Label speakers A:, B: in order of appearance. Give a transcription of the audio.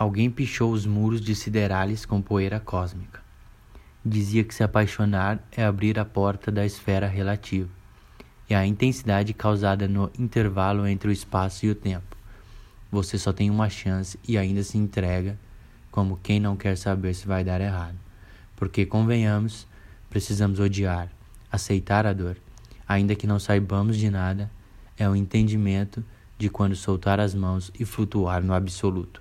A: Alguém pichou os muros de siderales com poeira cósmica. Dizia que se apaixonar é abrir a porta da esfera relativa e a intensidade causada no intervalo entre o espaço e o tempo. Você só tem uma chance e ainda se entrega como quem não quer saber se vai dar errado. Porque, convenhamos, precisamos odiar, aceitar a dor, ainda que não saibamos de nada, é o entendimento de quando soltar as mãos e flutuar no absoluto.